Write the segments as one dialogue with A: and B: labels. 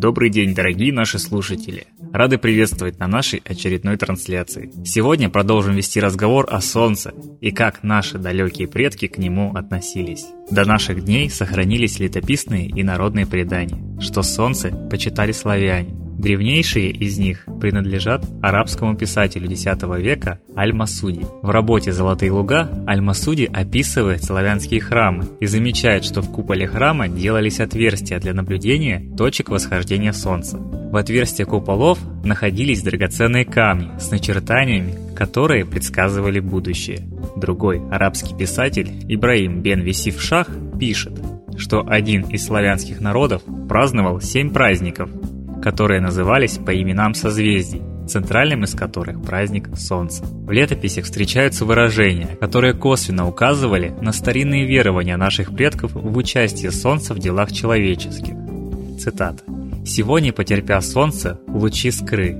A: Добрый день, дорогие наши слушатели! Рады приветствовать на нашей очередной трансляции. Сегодня продолжим вести разговор о Солнце и как наши далекие предки к нему относились. До наших дней сохранились летописные и народные предания, что Солнце почитали славяне, Древнейшие из них принадлежат арабскому писателю X века Аль-Масуди. В работе «Золотые луга» Аль-Масуди описывает славянские храмы и замечает, что в куполе храма делались отверстия для наблюдения точек восхождения солнца. В отверстия куполов находились драгоценные камни с начертаниями, которые предсказывали будущее. Другой арабский писатель Ибраим бен Висиф Шах пишет, что один из славянских народов праздновал семь праздников – которые назывались по именам созвездий, центральным из которых праздник Солнца. В летописях встречаются выражения, которые косвенно указывали на старинные верования наших предков в участии Солнца в делах человеческих. Цитата. «Сегодня, потерпя Солнце, лучи скры.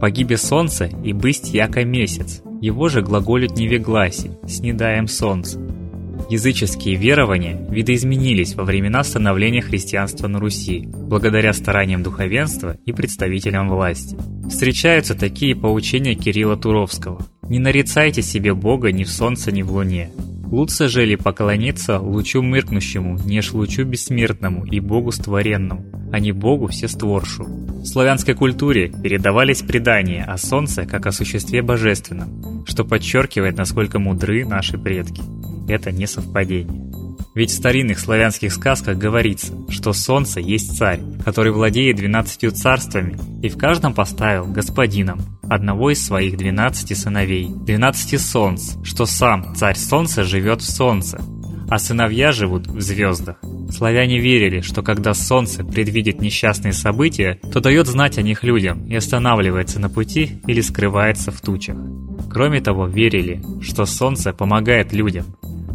A: Погибе Солнце и бысть яко месяц. Его же глаголют невегласи, снедаем Солнце. Языческие верования видоизменились во времена становления христианства на Руси, благодаря стараниям духовенства и представителям власти. Встречаются такие поучения Кирилла Туровского. «Не нарицайте себе Бога ни в солнце, ни в луне. Лучше же ли поклониться лучу мыркнущему, неж лучу бессмертному и Богу створенному, а не Богу всестворшу». В славянской культуре передавались предания о солнце как о существе божественном, что подчеркивает, насколько мудры наши предки это не совпадение. Ведь в старинных славянских сказках говорится, что солнце есть царь, который владеет двенадцатью царствами и в каждом поставил господином одного из своих двенадцати сыновей, двенадцати солнц, что сам царь солнца живет в солнце, а сыновья живут в звездах. Славяне верили, что когда солнце предвидит несчастные события, то дает знать о них людям и останавливается на пути или скрывается в тучах. Кроме того, верили, что солнце помогает людям,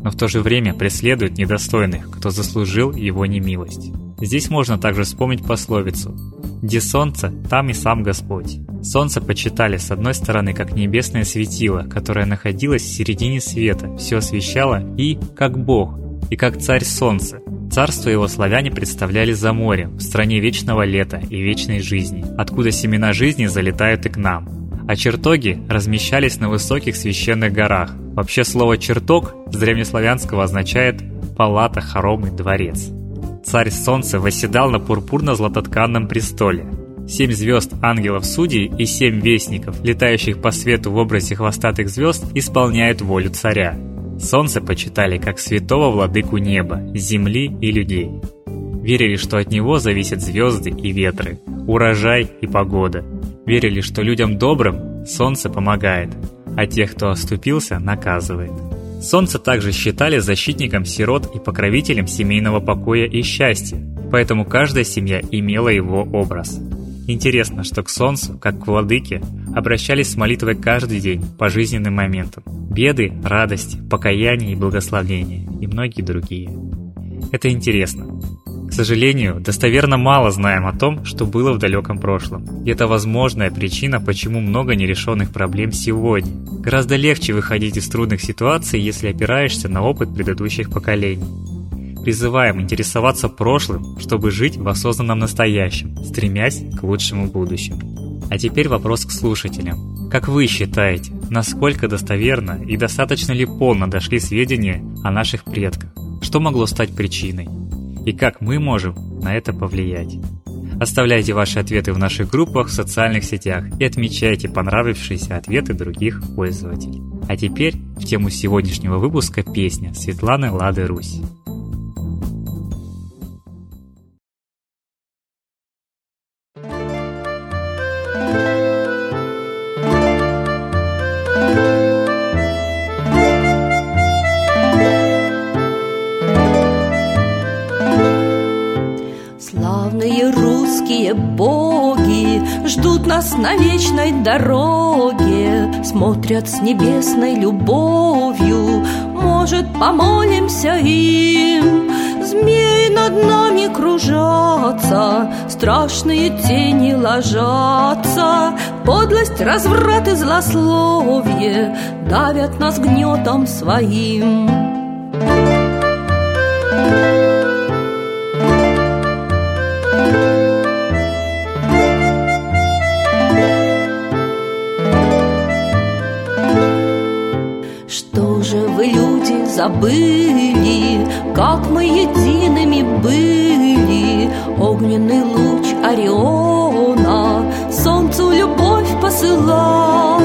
A: но в то же время преследует недостойных, кто заслужил его немилость. Здесь можно также вспомнить пословицу «Где солнце, там и сам Господь». Солнце почитали с одной стороны как небесное светило, которое находилось в середине света, все освещало, и как Бог, и как царь солнца. Царство его славяне представляли за морем, в стране вечного лета и вечной жизни, откуда семена жизни залетают и к нам. А чертоги размещались на высоких священных горах, Вообще слово «чертог» с древнеславянского означает «палата, хоромы, дворец». Царь Солнце восседал на пурпурно-златотканном престоле. Семь звезд ангелов-судей и семь вестников, летающих по свету в образе хвостатых звезд, исполняют волю царя. Солнце почитали как святого владыку неба, земли и людей. Верили, что от него зависят звезды и ветры, урожай и погода. Верили, что людям добрым солнце помогает, а тех, кто оступился, наказывает. Солнце также считали защитником сирот и покровителем семейного покоя и счастья, поэтому каждая семья имела его образ. Интересно, что к Солнцу, как к владыке, обращались с молитвой каждый день по жизненным моментам. Беды, радости, покаяние и благословение и многие другие. Это интересно. К сожалению, достоверно мало знаем о том, что было в далеком прошлом. И это возможная причина, почему много нерешенных проблем сегодня. Гораздо легче выходить из трудных ситуаций, если опираешься на опыт предыдущих поколений. Призываем интересоваться прошлым, чтобы жить в осознанном настоящем, стремясь к лучшему будущему. А теперь вопрос к слушателям. Как вы считаете, насколько достоверно и достаточно ли полно дошли сведения о наших предках? Что могло стать причиной? И как мы можем на это повлиять. Оставляйте ваши ответы в наших группах в социальных сетях и отмечайте понравившиеся ответы других пользователей. А теперь в тему сегодняшнего выпуска песня Светланы Лады Русь.
B: Нас на вечной дороге Смотрят с небесной любовью Может, помолимся им. Змеи над нами кружатся Страшные тени ложатся Подлость, разврат и злословие Давят нас гнетом своим забыли, как мы едиными были. Огненный луч Ориона солнцу любовь посылал.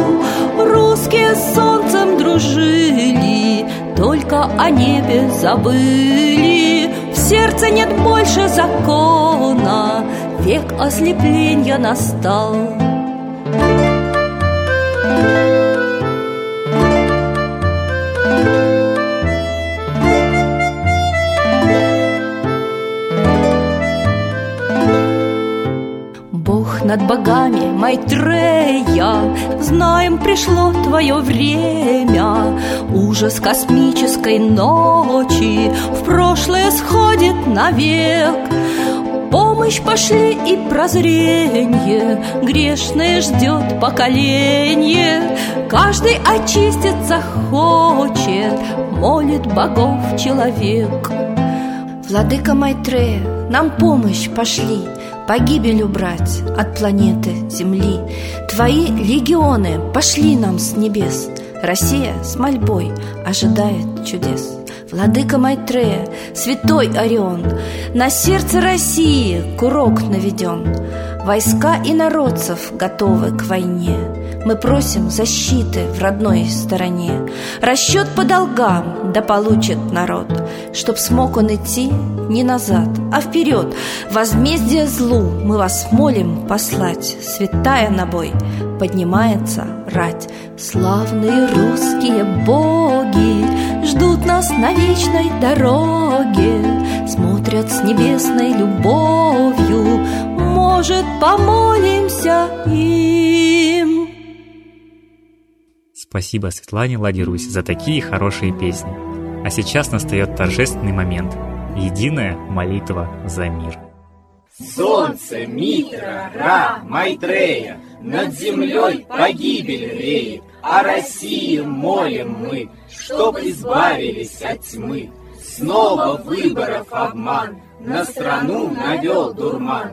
B: Русские с солнцем дружили, только о небе забыли. В сердце нет больше закона, век ослепления настал. Над богами, Майтрея, Знаем, пришло твое время. Ужас космической ночи В прошлое сходит навек. Помощь пошли и прозрение Грешное ждет поколение Каждый очиститься хочет Молит богов человек
C: Владыка Майтрея, нам помощь пошли Погибель убрать от планеты Земли. Твои легионы пошли нам с небес. Россия с мольбой ожидает чудес. Владыка Майтрея, святой Орион На сердце России курок наведен. Войска и народцев готовы к войне. Мы просим защиты в родной стороне. Расчет по долгам да получит народ. Чтоб смог он идти не назад, а вперед Возмездие злу мы вас молим послать. Святая на бой поднимается рать. Славные русские боги Ждут нас на вечной дороге. Смотрят с небесной любовью. Может, помолимся им?
A: Спасибо Светлане Ладирусь за такие хорошие песни. А сейчас настает торжественный момент – единая молитва за мир.
D: Солнце, Митра, Ра, Майтрея, над землей погибель реет, О России молим мы, чтоб избавились от тьмы. Снова выборов обман, на страну навел дурман.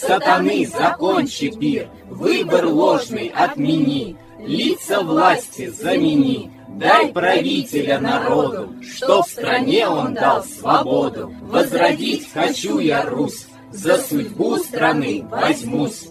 D: сатаны закончи пир, выбор ложный отмени, лица власти замени. Дай правителя народу, что в стране он дал свободу. Возродить хочу я Русь, за судьбу страны возьмусь.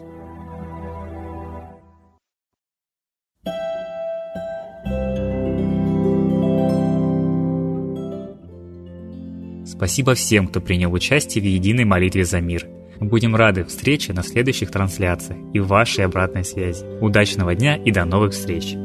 A: Спасибо всем, кто принял участие в единой молитве за мир. Мы будем рады встрече на следующих трансляциях и вашей обратной связи. Удачного дня и до новых встреч!